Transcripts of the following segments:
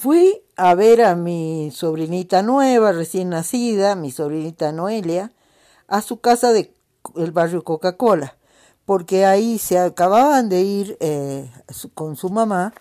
Fui a ver a mi sobrinita nueva, recién nacida, mi sobrinita Noelia, a su casa del barrio Coca-Cola, porque ahí se acababan de ir eh, con su mamá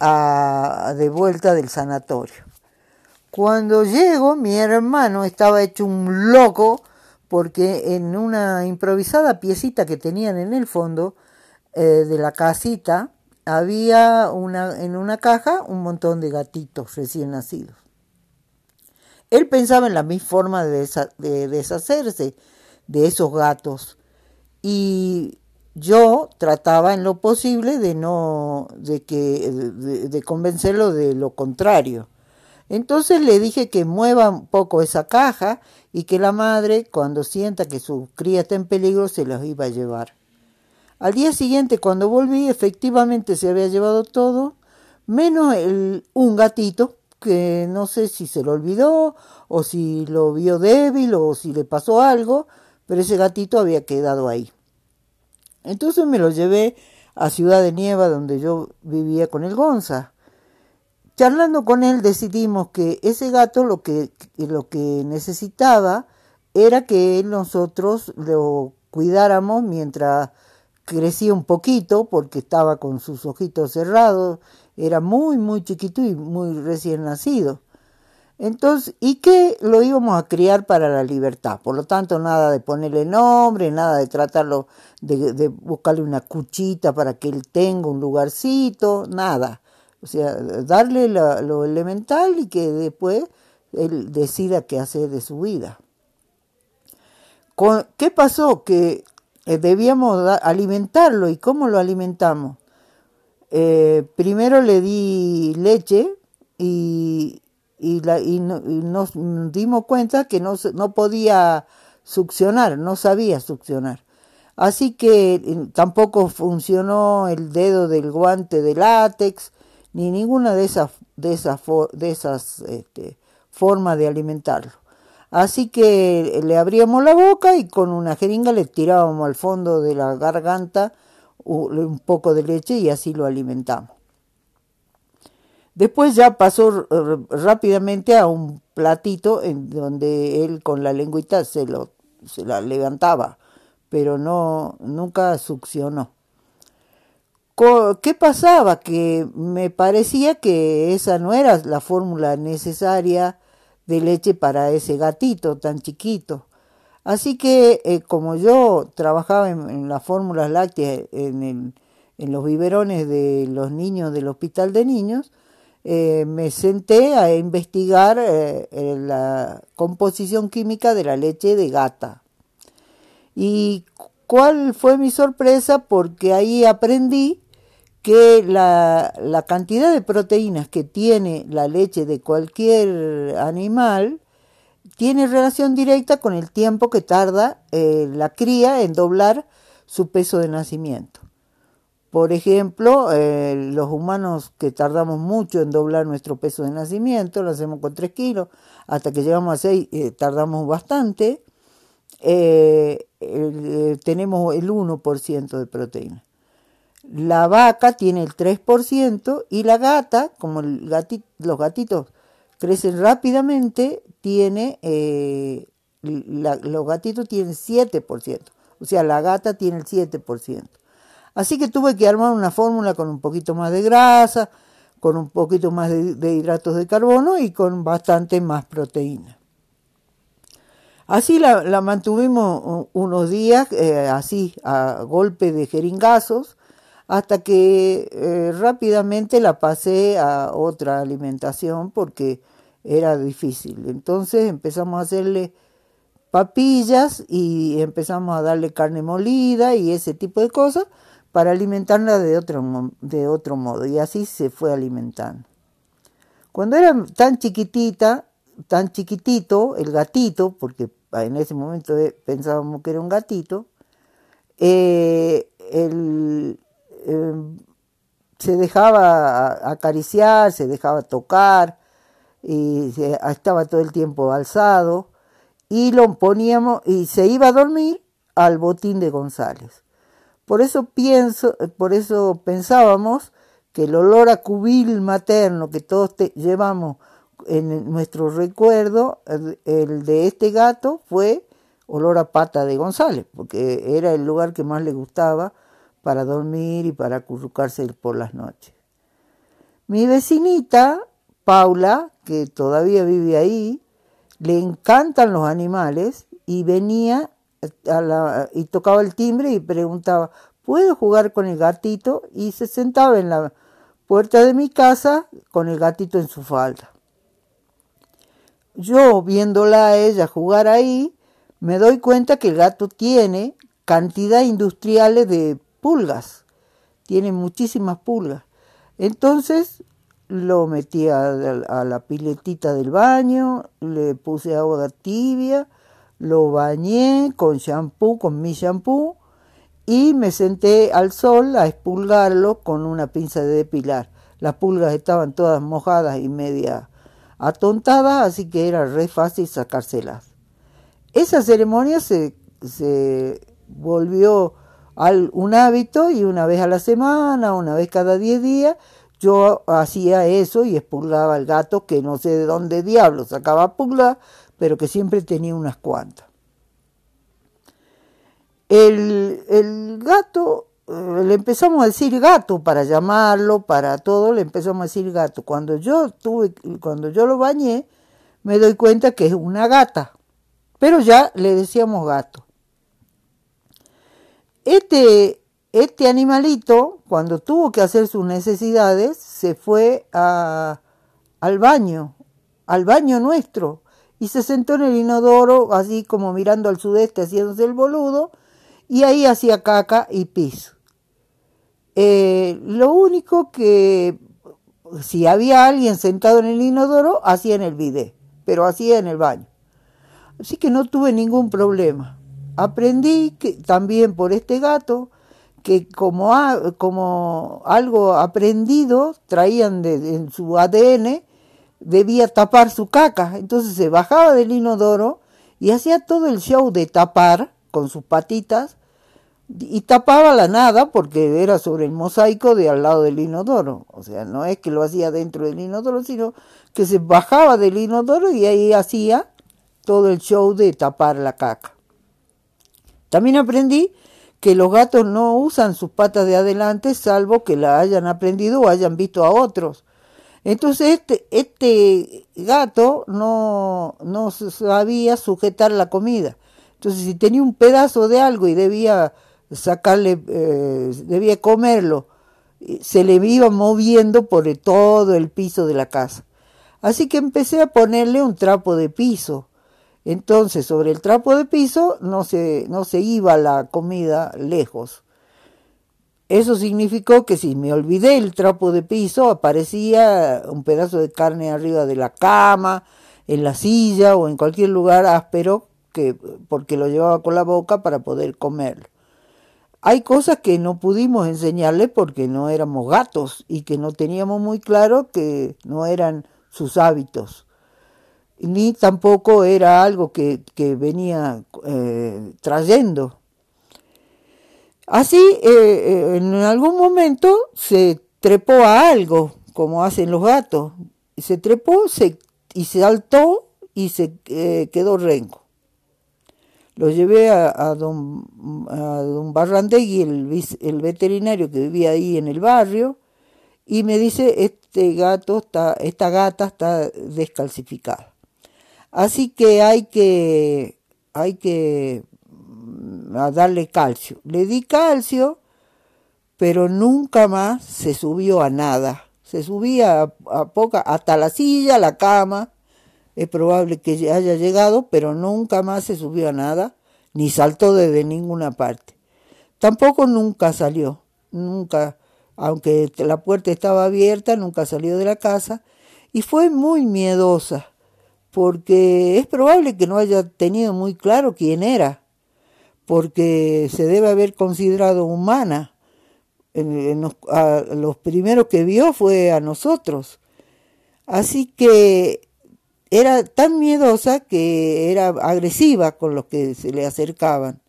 a, de vuelta del sanatorio. Cuando llego, mi hermano estaba hecho un loco porque en una improvisada piecita que tenían en el fondo eh, de la casita, había una, en una caja un montón de gatitos recién nacidos. Él pensaba en la misma forma de, deshacerse de esos gatos y yo trataba en lo posible de no de que de, convencerlo de lo contrario. Entonces le dije que mueva un poco esa caja y que la madre, cuando sienta que su cría está en peligro, se los iba a llevar. Al día siguiente, cuando volví, efectivamente se había llevado todo, menos el, un gatito, que no sé si se lo olvidó, o si lo vio débil, o si le pasó algo, pero ese gatito había quedado ahí. Entonces me lo llevé a Ciudad de Nieva, donde yo vivía con el Gonza. Charlando con él decidimos que ese gato lo que, lo que necesitaba era que nosotros lo cuidáramos mientras crecía un poquito porque estaba con sus ojitos cerrados, era muy, muy chiquito y muy recién nacido. Entonces, ¿y qué lo íbamos a criar para la libertad? Por lo tanto, nada de ponerle nombre, nada de tratarlo, de, buscarle una cuchita para que él tenga un lugarcito, nada. O sea, darle lo elemental y que después él decida qué hacer de su vida. ¿Qué pasó? Que eh, debíamos alimentarlo. ¿Y cómo lo alimentamos? Eh, primero le di leche y, y, nos dimos cuenta que no, no podía succionar, no sabía succionar. Así que tampoco funcionó el dedo del guante de látex, ni ninguna de esas, de esas, de esas este, formas de alimentarlo. Así que le abríamos la boca y con una jeringa le tirábamos al fondo de la garganta un poco de leche y así lo alimentamos. Después ya pasó rápidamente a un platito en donde él con la lengüita se, lo, se la levantaba, pero no, nunca succionó. ¿Qué pasaba? Que me parecía que esa no era la fórmula necesaria de leche para ese gatito tan chiquito. Así que eh, como yo trabajaba en, las fórmulas lácteas en, los biberones de los niños del hospital de niños, eh, me senté a investigar eh, la composición química de la leche de gata. ¿Y cuál fue mi sorpresa? Porque ahí aprendí que la, cantidad de proteínas que tiene la leche de cualquier animal tiene relación directa con el tiempo que tarda eh, la cría en doblar su peso de nacimiento. Por ejemplo, eh, los humanos que tardamos mucho en doblar nuestro peso de nacimiento, lo hacemos con 3 kilos, hasta que llegamos a 6 eh, tardamos bastante, tenemos el 1% de proteína. La vaca tiene el 3% y la gata, como los gatitos crecen rápidamente, tiene, eh, los gatitos tienen 7%. O sea, la gata tiene el 7%. Así que tuve que armar una fórmula con un poquito más de grasa, con un poquito más de, hidratos de carbono y con bastante más proteína. Así la, mantuvimos unos días, eh, así a golpe de jeringazos, hasta que eh, rápidamente la pasé a otra alimentación porque era difícil. Entonces empezamos a hacerle papillas y empezamos a darle carne molida y ese tipo de cosas para alimentarla de otro, de otro modo. Y así se fue alimentando. Cuando era tan chiquitita, tan chiquitito, el gatito, porque en ese momento eh, pensábamos que era un gatito, eh, el, Em, se dejaba acariciar, se dejaba tocar, y estaba todo el tiempo alzado, y lo poníamos, y se iba a dormir al botín de González. Por eso pienso, por eso pensábamos que el olor a cubil materno que todos llevamos en nuestro recuerdo, el, de este gato fue olor a pata de González, porque era el lugar que más le gustaba para dormir y para acurrucarse por las noches. Mi vecinita, Paula, que todavía vive ahí, le encantan los animales y venía y tocaba el timbre y preguntaba, ¿puedo jugar con el gatito? Y se sentaba en la puerta de mi casa con el gatito en su falda. Yo, viéndola a ella jugar ahí, me doy cuenta que el gato tiene cantidad industriales de pulgas, tiene muchísimas pulgas. Entonces lo metí a, la piletita del baño, le puse agua tibia, lo bañé con shampoo, con mi shampoo, y me senté al sol a expulgarlo con una pinza de depilar. Las pulgas estaban todas mojadas y media atontadas, así que era re fácil sacárselas. Esa ceremonia se, se volvió al, un hábito y una vez a la semana, una vez cada diez días, yo hacía eso y expulgaba al gato que no sé de dónde diablo sacaba pulgas, pero que siempre tenía unas cuantas. El, el gato, eh, le empezamos a decir gato para llamarlo, para todo, le empezamos a decir gato. Cuando yo tuve, cuando yo lo bañé, me doy cuenta que es una gata, pero ya le decíamos gato. Este, este animalito, cuando tuvo que hacer sus necesidades, se fue a, al baño, al baño nuestro, y se sentó en el inodoro, así como mirando al sudeste, haciéndose el boludo, y ahí hacía caca y pis. Eh, lo único que si había alguien sentado en el inodoro, hacía en el bidet, pero hacía en el baño. Así que no tuve ningún problema. Aprendí que también por este gato que como, como algo aprendido traían de, en su ADN, debía tapar su caca. Entonces se bajaba del inodoro y hacía todo el show de tapar con sus patitas y tapaba la nada porque era sobre el mosaico de al lado del inodoro. O sea, no es que lo hacía dentro del inodoro, sino que se bajaba del inodoro y ahí hacía todo el show de tapar la caca. También aprendí que los gatos no usan sus patas de adelante salvo que la hayan aprendido o hayan visto a otros. Entonces este, este gato no, no sabía sujetar la comida. Entonces si tenía un pedazo de algo y debía sacarle, eh, debía comerlo, se le iba moviendo por todo el piso de la casa. Así que empecé a ponerle un trapo de piso. Entonces sobre el trapo de piso no se, no se iba la comida lejos. Eso significó que si me olvidé el trapo de piso, aparecía un pedazo de carne arriba de la cama, en la silla o en cualquier lugar áspero, que, porque lo llevaba con la boca para poder comerlo. Hay cosas que no pudimos enseñarle porque no éramos gatos y que no teníamos muy claro que no eran sus hábitos, ni tampoco era algo que, que venía eh, trayendo Así, eh, eh, en algún momento se trepó a algo, como hacen los gatos. Se trepó se, y se saltó y se quedó renco. Lo llevé a, a, don, a don Barrandegui, el, el veterinario que vivía ahí en el barrio, y me dice, este gato está, esta gata está descalcificada. Así que hay que, hay que a darle calcio. Le di calcio, pero nunca más se subió a nada. Se subía a, poca, hasta la silla, la cama. Es probable que haya llegado, pero nunca más se subió a nada, ni saltó desde ninguna parte. Tampoco nunca salió, nunca, aunque la puerta estaba abierta, nunca salió de la casa y fue muy miedosa, porque es probable que no haya tenido muy claro quién era porque se debe haber considerado humana. los, primeros que vio fue a nosotros. Así que era tan miedosa que era agresiva con los que se le acercaban.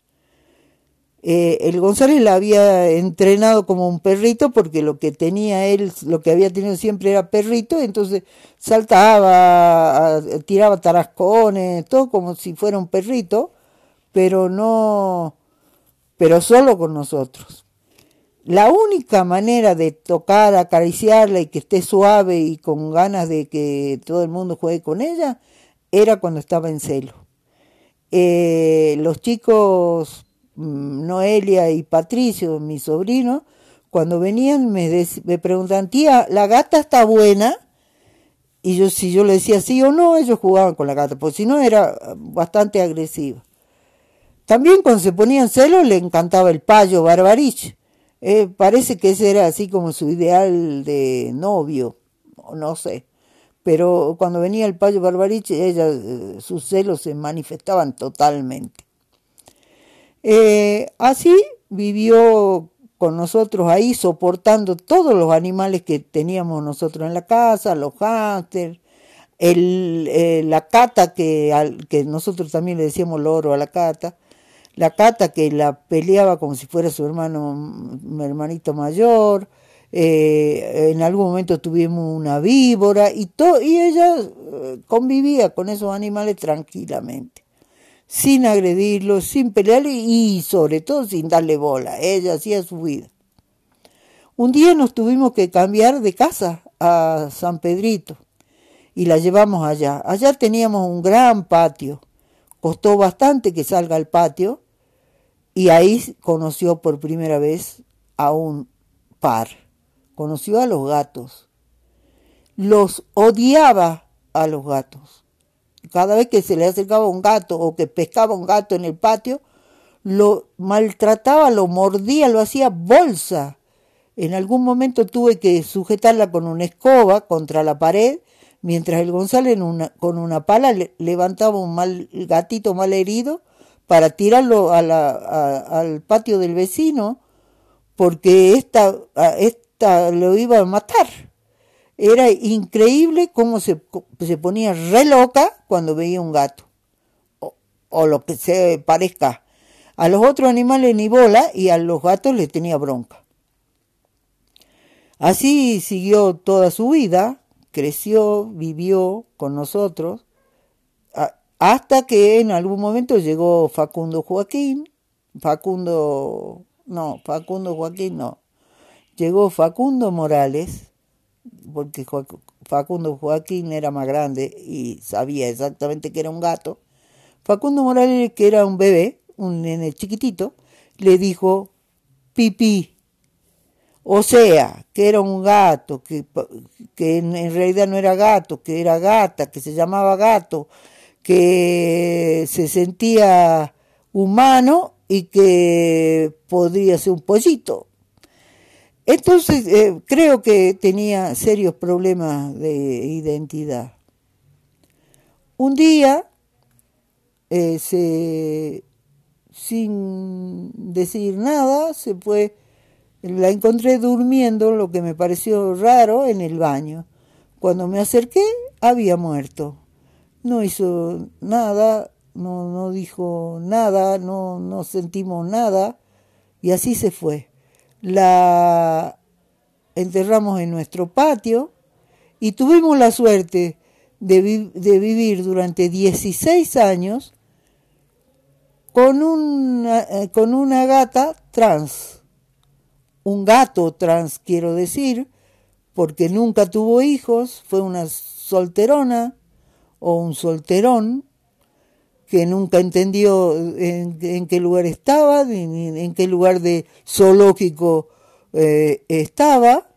Eh, el González la había entrenado como un perrito porque lo que tenía él, lo que había tenido siempre era perrito, entonces saltaba, tiraba tarascones, todo como si fuera un perrito, pero no, pero solo con nosotros. La única manera de tocar, acariciarla y que esté suave y con ganas de que todo el mundo juegue con ella era cuando estaba en celo. Eh, los chicos Noelia y Patricio, mi sobrino, cuando venían me, me preguntan, tía, ¿la gata está buena? Y yo, si yo le decía sí o no, ellos jugaban con la gata, porque si no era bastante agresiva. También cuando se ponían celos le encantaba el payo Barbarich. Eh, parece que ese era así como su ideal de novio, no sé. Pero cuando venía el payo Barbarich, ella, eh, sus celos se manifestaban totalmente. Eh, así vivió con nosotros ahí, soportando todos los animales que teníamos nosotros en la casa, los hámsters, el, eh, la cata que, que nosotros también le decíamos loro a la cata, la cata que la peleaba como si fuera su hermano, mi hermanito mayor, eh, en algún momento tuvimos una víbora y, y ella convivía con esos animales tranquilamente sin agredirlo, sin pelearle y sobre todo sin darle bola. Ella hacía su vida. Un día nos tuvimos que cambiar de casa a San Pedrito y la llevamos allá. Allá teníamos un gran patio. Costó bastante que salga al patio y ahí conoció por primera vez a un par. Conoció a los gatos. Los odiaba a los gatos cada vez que se le acercaba un gato o que pescaba un gato en el patio, lo maltrataba, lo mordía, lo hacía bolsa. En algún momento tuve que sujetarla con una escoba contra la pared, mientras el González con una pala levantaba un mal, gatito mal herido para tirarlo al patio del vecino, porque esta, esta lo iba a matar. Era increíble cómo se, se ponía re loca cuando veía un gato, o, lo que se parezca. A los otros animales ni bola y a los gatos les tenía bronca. Así siguió toda su vida, creció, vivió con nosotros, hasta que en algún momento llegó Facundo Joaquín, Facundo, no, Facundo Joaquín no, llegó Facundo Morales, porque Facundo Joaquín era más grande y sabía exactamente que era un gato. Facundo Morales, que era un bebé, un nene chiquitito, le dijo pipí. O sea, que era un gato, que, que en, realidad no era gato, que era gata, que se llamaba gato, que se sentía humano y que podría ser un pollito. Entonces, eh, creo que tenía serios problemas de identidad. Un día, eh, sin decir nada, se fue, la encontré durmiendo, lo que me pareció raro, en el baño. Cuando me acerqué, había muerto. No hizo nada, no, no dijo nada, no, no sentimos nada, y así se fue la enterramos en nuestro patio y tuvimos la suerte de, vivir durante 16 años con una, eh, con una gata trans, un gato trans quiero decir, porque nunca tuvo hijos, fue una solterona o un solterón que nunca entendió en, qué lugar estaba, ni en qué lugar de zoológico eh, estaba,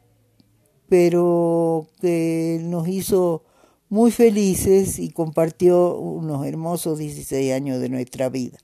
pero que nos hizo muy felices y compartió unos hermosos 16 años de nuestra vida.